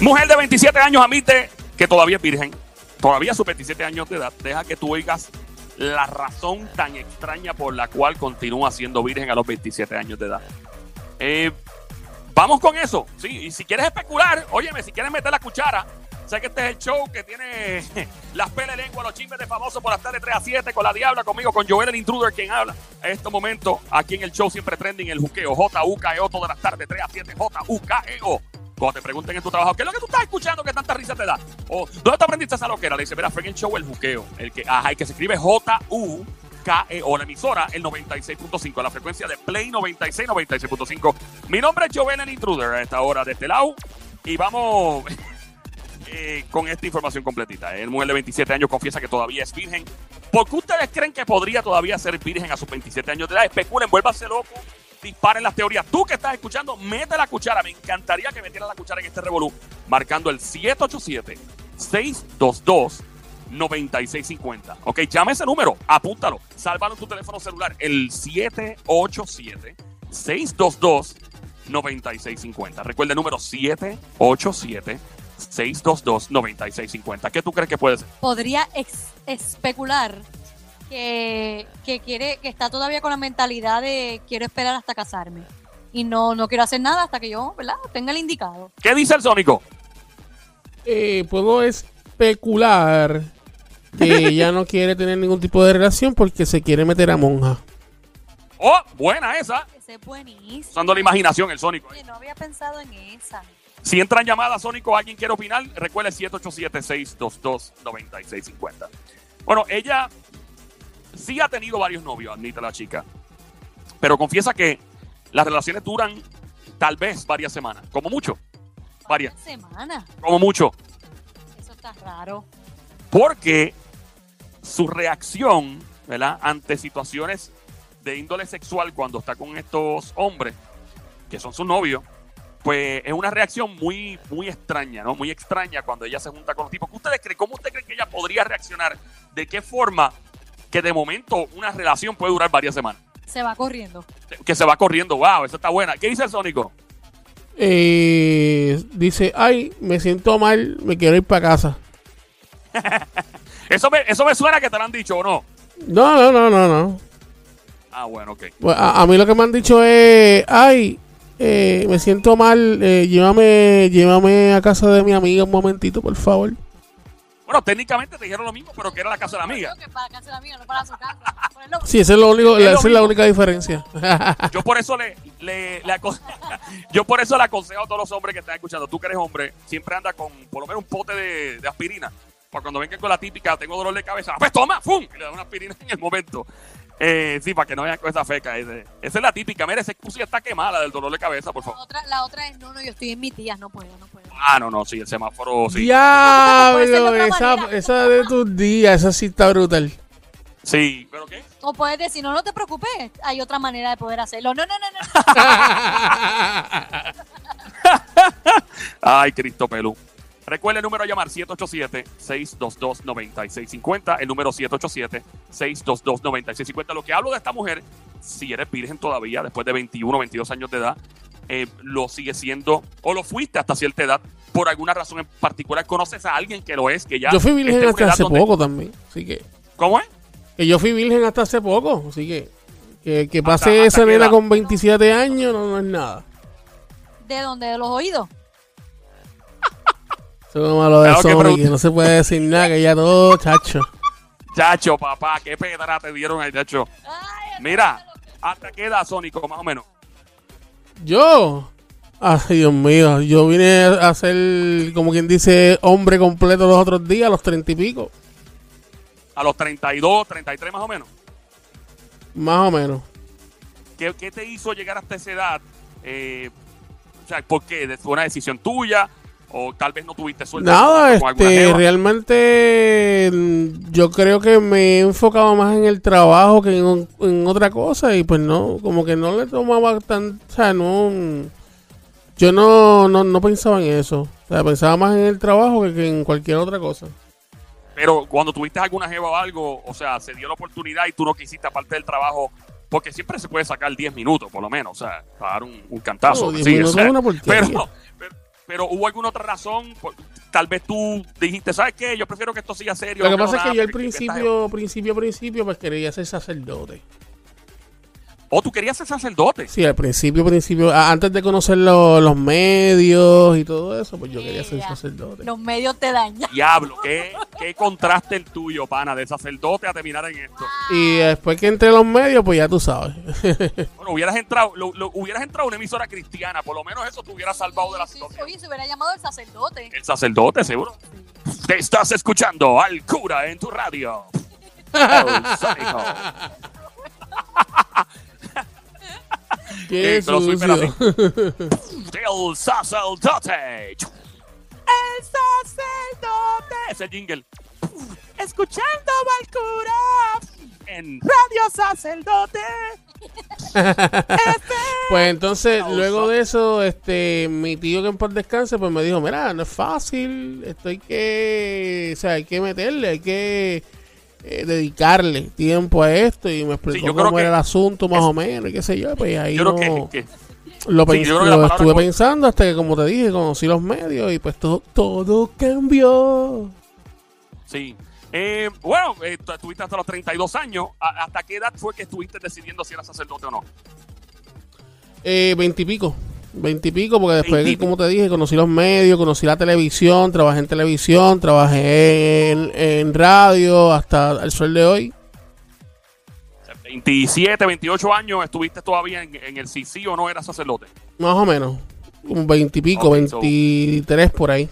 Mujer de 27 años admite que todavía es virgen. Todavía a sus 27 años de edad. Deja que tú oigas la razón tan extraña por la cual continúa siendo virgen a los 27 años de edad. Eh, vamos con eso. Sí, y si quieres especular, óyeme, si quieres meter la cuchara, sé que este es el show que tiene las pele lengua, los chismes de famosos por las tardes 3 a 7 con la Diabla, conmigo, con Joel el Intruder, quien habla. En este momento, aquí en el show siempre trending el juqueo. J-U-K-E-O todas las tardes 3 a 7. J-U-K-E-O. Cuando te pregunten en tu trabajo, ¿qué es lo que tú estás escuchando que tanta risa te da? O, ¿dónde te aprendiste esa loquera? Le dice, mira, fue en el show el juqueo. El que, ajá, el que se escribe J-U. KEO, la emisora, el 96.5, la frecuencia de Play 96, 96.5. Mi nombre es Joven el Intruder a esta hora de este lado. Y vamos eh, con esta información completita. El mujer de 27 años confiesa que todavía es virgen. ¿Por qué ustedes creen que podría todavía ser virgen a sus 27 años de edad? Especulen, vuélvanse loco, disparen las teorías. Tú que estás escuchando, mete la cuchara. Me encantaría que metieras la cuchara en este revolú, marcando el 787 622 9650. Ok, llame ese número, apúntalo, sálvalo en tu teléfono celular, el 787 622 9650. Recuerda el número 787 622 9650. ¿Qué tú crees que puede ser? Podría especular que, que quiere, que está todavía con la mentalidad de quiero esperar hasta casarme. Y no, no quiero hacer nada hasta que yo, ¿verdad? Tenga el indicado. ¿Qué dice el Sónico? Eh, puedo especular que ella no quiere tener ningún tipo de relación porque se quiere meter a monja. Oh, buena esa. Ese es buenísimo. Usando la imaginación, el Sónico. Oye, no había pensado en esa. Si entran llamadas, Sónico, alguien quiere opinar, recuerde 787-622-9650. Bueno, ella sí ha tenido varios novios, admite la chica. Pero confiesa que las relaciones duran tal vez varias semanas, como mucho. Varias, Una semana. como mucho. Eso está raro. Porque su reacción, ¿verdad? Ante situaciones de índole sexual cuando está con estos hombres, que son sus novios, pues es una reacción muy, muy extraña, ¿no? Muy extraña cuando ella se junta con los tipos. ¿Qué ustedes creen? ¿Cómo usted cree que ella podría reaccionar? ¿De qué forma que de momento una relación puede durar varias semanas? Se va corriendo. Que se va corriendo, wow, esa está buena. ¿Qué dice el Sónico? Eh, dice, ay, me siento mal, me quiero ir para casa. Eso me, eso me suena que te lo han dicho o no. No, no, no, no, no. Ah, bueno, ok. Pues, a, a mí lo que me han dicho es, ay, eh, me siento mal, eh, llévame, llévame a casa de mi amiga un momentito, por favor. Bueno, técnicamente te dijeron lo mismo, pero que era la casa de la amiga. Creo que para casa de la amiga, no para su casa. Ponerlo- Sí, esa es, lo único, Es lo esa es la única diferencia. Yo por eso le, le, le aconse- yo por eso le aconsejo a todos los hombres que están escuchando, tú que eres hombre, siempre anda con por lo menos un pote de, de aspirina. Para cuando vengan con la típica, tengo dolor de cabeza, pues toma, ¡fum! Y le da una aspirina en el momento. Eh, sí, para que no vayan con esa feca. ese- esa es la típica. Mira, esa excusa está quemada del dolor de cabeza, por La favor. otra, la otra es, no, no, yo estoy en mi tía, no puedo, no puedo. Ah, no, no, sí, el semáforo, sí. Diablo, esa, manera. esa de tus días, esa sí está brutal. Sí, ¿pero qué? O puedes decir, no, no te preocupes, hay otra manera de poder hacerlo. No, no, no, no. no. Ay, Cristo Pelú. Recuerda el número a llamar 787-622-9650. El número 787-622-9650. Lo que hablo de esta mujer, si eres virgen todavía, después de 21, 22 años de edad, eh, lo sigue siendo, o lo fuiste hasta cierta edad, por alguna razón en particular. ¿Conoces a alguien que lo es? Que ya Yo fui virgen hasta hace donde- poco también, así que... ¿Cómo es? Que yo fui virgen hasta hace poco, así que... Que, que pase hasta esa nena con 27 años no, no es nada. ¿De dónde? ¿De los oídos? Eso es como lo de Claro que Sony, que no se puede decir nada, que ya todo, chacho. Chacho, papá, qué pedra te dieron ahí, chacho. Mira, ¿hasta qué edad, Sónico, más o menos? Yo... Ay, Dios mío, yo vine a ser, como quien dice, hombre completo los otros días, a los treinta y pico. A los 32, 33 más o menos. Más o menos. ¿Qué, qué te hizo llegar hasta esa edad? Eh, o sea, ¿por qué? ¿Fue una decisión tuya? ¿O tal vez no tuviste suerte? Nada, este, realmente mm, yo creo que me he enfocado más en el trabajo que en, en otra cosa y pues no, como que no le tomaba tan, o sea, no, mm, yo no, no, no pensaba en eso, o sea, pensaba más en el trabajo que, que en cualquier otra cosa. Pero cuando tuviste alguna jeva o algo, o sea, se dio la oportunidad y tú no quisiste aparte del trabajo, porque siempre se puede sacar 10 minutos, por lo menos, o sea, para dar un, un cantazo. No, 10 sí, o sea, es una porquería. pero, pero, hubo alguna otra razón. Tal vez tú dijiste, ¿sabes qué? Yo prefiero que esto siga serio. Lo que no pasa es que nada, yo al principio, principio, principio, pues quería ser sacerdote. O tú querías ser sacerdote. Sí, al principio, principio, antes de conocer lo- los medios y todo eso, pues yo quería ser sacerdote. Los medios te dañan. Diablo, ¿qué, qué contraste el tuyo, pana, de sacerdote a terminar en esto. Y después que entré a los medios, pues ya tú sabes. Bueno, hubieras entrado, lo- lo- hubieras entrado a una emisora cristiana, por lo menos eso te hubiera salvado de la Sí, sí, situación. Oye, se hubiera llamado el sacerdote. El sacerdote, seguro. Te estás escuchando al cura en tu radio. El Qué Eh, pero soy sucio. El sacerdote. El sacerdote. Ese jingle. Escuchando al cura en Radio Sacerdote. Pues entonces, luego de eso, este, mi tío que en paz descanse, pues me dijo, mira, no es fácil, esto hay que, o sea, hay que meterle, hay que eh, dedicarle tiempo a esto y me explicó yo creo cómo era que el asunto más es- o menos y qué sé yo, pues ahí Yo no- creo que, que- lo, sí, pens- yo creo que la lo palabra estuve pensando hasta que, como te dije, conocí los medios y pues todo, todo cambió. sí. Eh, bueno, eh, estuviste hasta los 32 años. ¿A- ¿Hasta qué edad fue que estuviste decidiendo si eras sacerdote o no? Eh, veintipico. Veintipico, porque después, que, Veintipico. como te dije, conocí los medios, conocí la televisión, trabajé en televisión, trabajé en, en radio hasta el sol de hoy. O sea, 27, 28 años estuviste todavía en, en el sí, sí o no eras sacerdote. Más o menos. Un veintipico, veintitrés por ahí.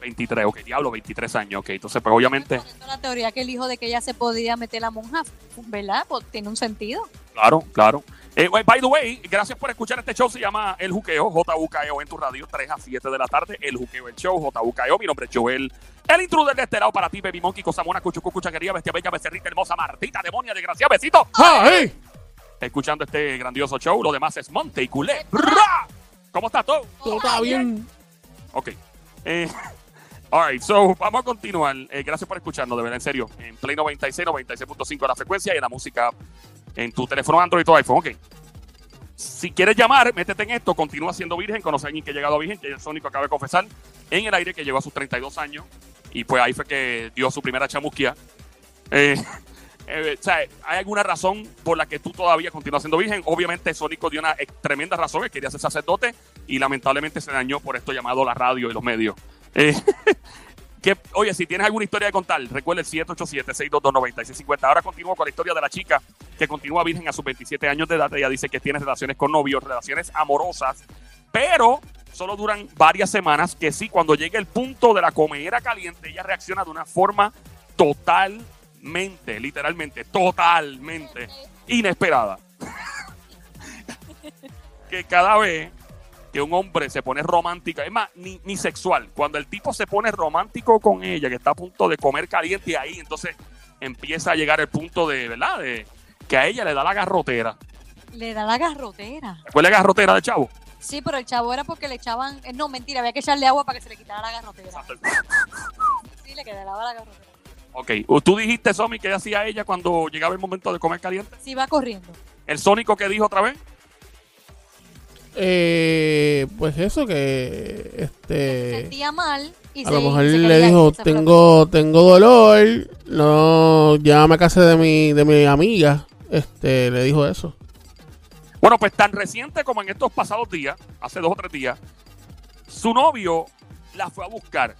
23, ok, diablo, 23 años, ok. Entonces, pues obviamente, La teoría que el hijo de que ella se podía meter la monja, ¿verdad? Pues tiene un sentido. claro, claro. Eh, by the way, gracias por escuchar este show. Se llama El Juqueo, JUKEO en tu radio, 3 a 7 de la tarde. El Juqueo, el show, JUKEO. Mi nombre es Joel. El intruder de este lado para ti, Baby Monkey, Cosa Mona, Cuchucu, Chaquería, Bestia Bella, Becerrita, Hermosa, Martita, Demonia, Desgracia, Besito. ¡Ay! Escuchando este grandioso show, lo demás es Monte y Culé. ¡Bra! ¿Cómo está todo? Todo está bien. Ok. Eh, all right, so vamos a continuar. Eh, gracias por escucharnos, de verdad, en serio. En Play 96, 96.5 la frecuencia y en la música en tu teléfono Android o iPhone. Ok. Si quieres llamar, métete en esto. Continúa siendo virgen. Conoce a alguien que ha llegado a virgen, que el Sónico acaba de confesar en el aire que llegó a sus 32 años. Y pues ahí fue que dio su primera chamusquia. Eh, eh, o sea, ¿hay alguna razón por la que tú todavía continúas siendo virgen? Obviamente, Sónico dio una tremenda razón, que quería ser sacerdote y lamentablemente se dañó por esto llamado la radio y los medios. Eh, que, oye, si tienes alguna historia de contar, recuerda el 787-622-9650. Ahora continúo con la historia de la chica que continúa virgen a sus 27 años de edad. Ella dice que tiene relaciones con novios, relaciones amorosas, pero solo duran varias semanas. Que sí, cuando llegue el punto de la comedera caliente, ella reacciona de una forma totalmente, literalmente, totalmente inesperada. que cada vez que un hombre se pone romántico, es más, ni, ni sexual, cuando el tipo se pone romántico con ella, que está a punto de comer caliente ahí, entonces empieza a llegar el punto de, ¿verdad? De que a ella le da la garrotera. Le da la garrotera. ¿Fue la garrotera de chavo? Sí, pero el chavo era porque le echaban. eh, No, mentira, había que echarle agua para que se le quitara la garrotera. Sí, le quedaba la garrotera. Ok, tú dijiste, Somi, que hacía ella cuando llegaba el momento de comer caliente. Sí, va corriendo. ¿El Sónico que dijo otra vez? Eh, pues eso que Se este sentía mal y a se lo mejor se le dijo tengo tengo dolor no ya me casé de mi de mi amiga este le dijo eso Bueno, pues tan reciente como en estos pasados días, hace dos o tres días, su novio la fue a buscar.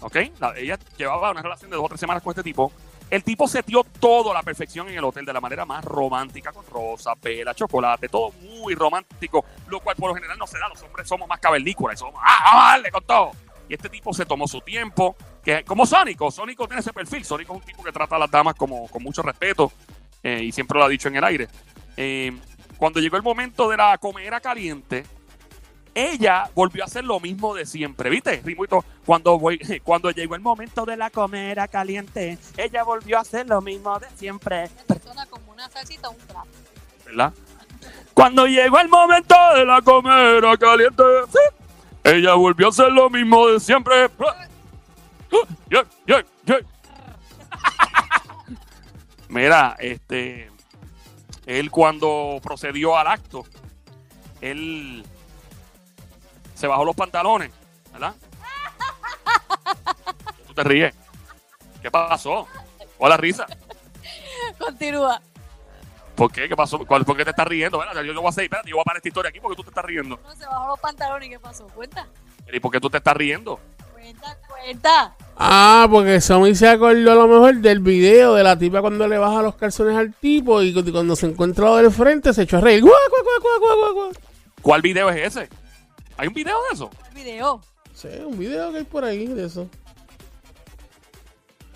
¿Ok? La- ella llevaba una relación de dos o tres semanas con este tipo. El tipo setió todo a la perfección en el hotel de la manera más romántica, con rosa, vela, chocolate, todo muy romántico, lo cual por lo general no se da. Los hombres somos más cavernícolas, somos, ah, darle con todo. Y este tipo se tomó su tiempo, que como Sónico, Sónico tiene ese perfil. Sónico es un tipo que trata a las damas como, con mucho respeto eh, y siempre lo ha dicho en el aire. Eh, cuando llegó el momento de la comera caliente, ella volvió a hacer lo mismo de siempre, ¿viste? Rimuito, cuando, voy, cuando llegó el momento de la comera caliente, ella volvió a hacer lo mismo de siempre, Una persona como una salsita un trapo. ¿verdad? Cuando llegó el momento de la comera caliente, sí, ella volvió a hacer lo mismo de siempre. Yeah, yeah, yeah. Mira, este, él cuando procedió al acto, él se bajó los pantalones ¿Verdad? ¿Tú te ríes? ¿Qué pasó? Hola, risa. Continúa. ¿Por qué? ¿Qué pasó? ¿Cuál- ¿Por qué te estás riendo? ¿Verdad? Yo, yo voy a seguir, espérate, yo voy a parar esta historia aquí porque tú te estás riendo. No, se bajó los pantalones y ¿qué pasó? Cuenta. ¿Y por qué tú te estás riendo? Cuenta, cuenta. Ah, porque Somi se acordó a lo mejor del video de la tipa cuando le baja los calzones al tipo y cu- cuando se encuentra lo del frente se echó a reír. ¡Guau, guau, guau, guau, guau, guau, guau! ¿Cuál video es ese? ¿Hay un video de eso? El video. Sí, un video que hay por ahí de eso.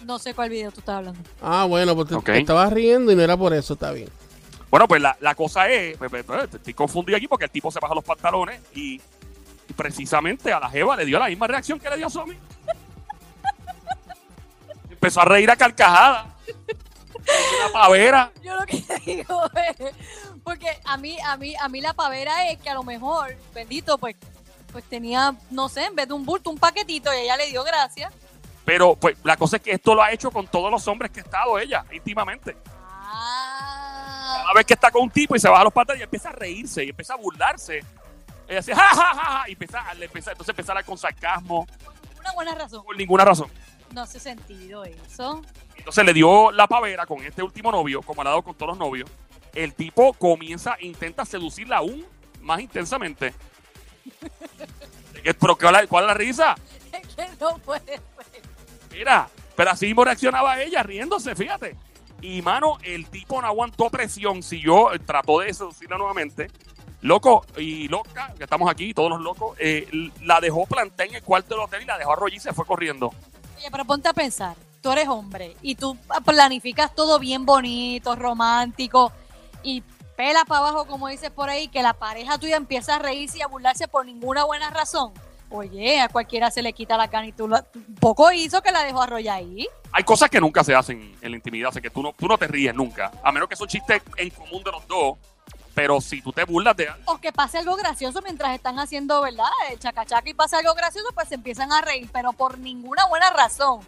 No sé cuál video tú estás hablando. Ah, bueno, pues te, Ok. te estabas riendo y no era por eso, está bien. Bueno, pues la, la cosa es, pues, pues, pues, estoy confundido aquí porque el tipo se baja los pantalones y, y precisamente a la jeva le dio la misma reacción que le dio a Somi. Empezó a reír a carcajada. Una pavera. Yo lo que digo es, porque a mí, a mí, a mí la pavera es que a lo mejor, bendito, pues, pues tenía, no sé, en vez de un bulto, un paquetito y ella le dio gracias. Pero pues la cosa es que esto lo ha hecho con todos los hombres que ha estado ella, íntimamente. Ah, Cada vez que está con un tipo y se baja los pantalones y empieza a reírse y empieza a burlarse. Ella dice, ja, ja, ja, ja, y empieza, le empieza, entonces con sarcasmo, una buena razón. por ninguna razón. No hace sentido eso. Entonces le dio la pavera con este último novio, como ha dado con todos los novios. El tipo comienza, intenta seducirla aún más intensamente. ¿Pero cuál es cuál es la risa? Es que no puede ser. Mira, pero así mismo reaccionaba ella, riéndose, fíjate. Y mano, el tipo no aguantó presión, siguió, eh, trató de seducirla nuevamente. Loco y loca, que estamos aquí, todos los locos, eh, la dejó plantada en el cuarto del hotel y la dejó arrollar y se fue corriendo. Oye, pero ponte a pensar, tú eres hombre y tú planificas todo bien bonito, romántico y pela para abajo, como dices por ahí, que la pareja tuya empieza a reírse y a burlarse por ninguna buena razón. Oye, a cualquiera se le quita la cana y tú la- poco hizo que la dejó arrollar ahí. Hay cosas que nunca se hacen en la intimidad, así que tú no, tú no te ríes nunca, a menos que es un chiste en común de los dos. Pero si tú te burlas de algo, O que pase algo gracioso mientras están haciendo, ¿verdad? El chacachaca y pasa algo gracioso, pues se empiezan a reír, pero por ninguna buena razón.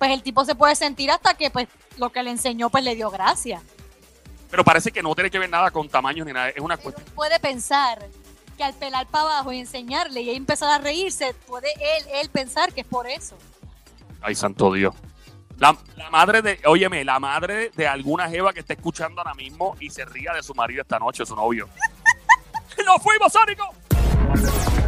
Pues el tipo se puede sentir hasta que pues lo que le enseñó pues le dio gracia. Pero parece que no tiene que ver nada con tamaños ni nada, es una cuestión. puede pensar que al pelar para abajo y enseñarle y empezar a reírse, puede él, él pensar que es por eso. Ay, santo Dios. La, la madre de, óyeme, la madre de alguna jeva que esté escuchando ahora mismo y se ría de su marido esta noche, su novio. ¡Nos fuimos, Sónico!